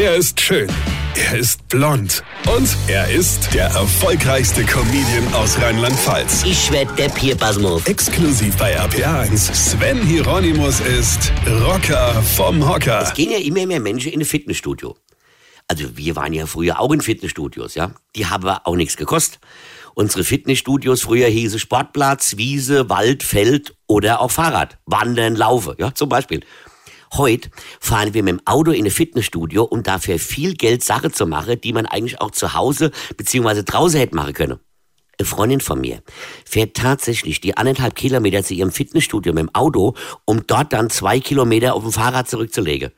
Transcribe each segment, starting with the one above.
Er ist schön. Er ist blond. Und er ist der erfolgreichste Comedian aus Rheinland-Pfalz. Ich werd der Pierpasmus. Exklusiv bei RPA1. Sven Hieronymus ist Rocker vom Hocker. Es gehen ja immer mehr Menschen in ein Fitnessstudio. Also wir waren ja früher auch in Fitnessstudios, ja. Die haben aber auch nichts gekostet. Unsere Fitnessstudios früher hieße Sportplatz, Wiese, Wald, Feld oder auch Fahrrad. Wandern, Laufe, ja, zum Beispiel. Heute fahren wir mit dem Auto in ein Fitnessstudio, um dafür viel Geld Sache zu machen, die man eigentlich auch zu Hause bzw. draußen hätte machen können. Eine Freundin von mir fährt tatsächlich die anderthalb Kilometer zu ihrem Fitnessstudio mit dem Auto, um dort dann zwei Kilometer auf dem Fahrrad zurückzulegen.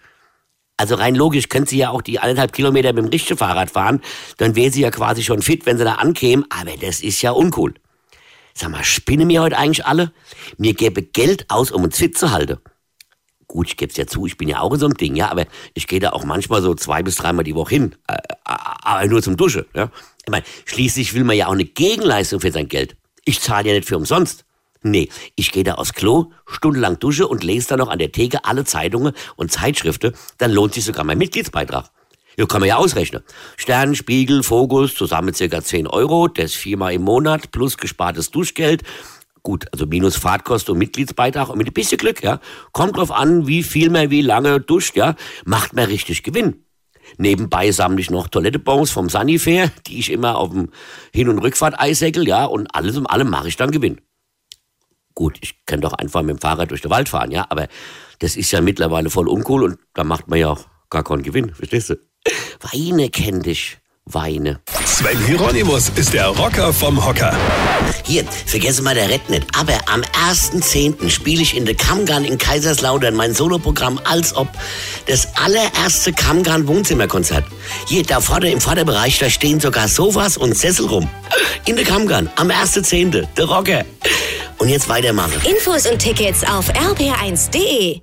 Also rein logisch könnte sie ja auch die anderthalb Kilometer mit dem richtigen Fahrrad fahren, dann wäre sie ja quasi schon fit, wenn sie da ankäme, aber das ist ja uncool. Sag mal, spinnen mir heute eigentlich alle? Mir gäbe Geld aus, um uns fit zu halten. Gut, ich gebe es ja zu, ich bin ja auch in so einem Ding, ja, aber ich gehe da auch manchmal so zwei bis dreimal die Woche hin. Äh, aber nur zum Duschen, ja. Ich meine, schließlich will man ja auch eine Gegenleistung für sein Geld. Ich zahle ja nicht für umsonst. Nee, ich gehe da aufs Klo, stundenlang dusche und lese dann noch an der Theke alle Zeitungen und Zeitschriften, dann lohnt sich sogar mein Mitgliedsbeitrag. Ja, kann man ja ausrechnen. Stern, Spiegel, Fokus, zusammen circa 10 Euro, das viermal im Monat, plus gespartes Duschgeld Gut, also minus Fahrtkosten und Mitgliedsbeitrag und mit ein bisschen Glück, ja. Kommt drauf an, wie viel man wie lange duscht, ja. Macht man richtig Gewinn. Nebenbei sammle ich noch Toilettebons vom Sanifair, die ich immer auf dem Hin- und Rückfahrt eisäckel, ja. Und alles um allem mache ich dann Gewinn. Gut, ich kann doch einfach mit dem Fahrrad durch den Wald fahren, ja. Aber das ist ja mittlerweile voll uncool und da macht man ja auch gar keinen Gewinn, verstehst du? Weine kenn dich. Weine. Sven Hieronymus ist der Rocker vom Hocker. Hier, vergesse mal der Rett nicht. Aber am 1.10. spiele ich in der Kamgan in Kaiserslautern mein Soloprogramm als ob das allererste Kamgan Wohnzimmerkonzert. Hier, da vorne im Vorderbereich, da stehen sogar Sofas und Sessel rum. In der Kamgan am 1.10. Der Rocker. Und jetzt weitermachen. Infos und Tickets auf rb1.de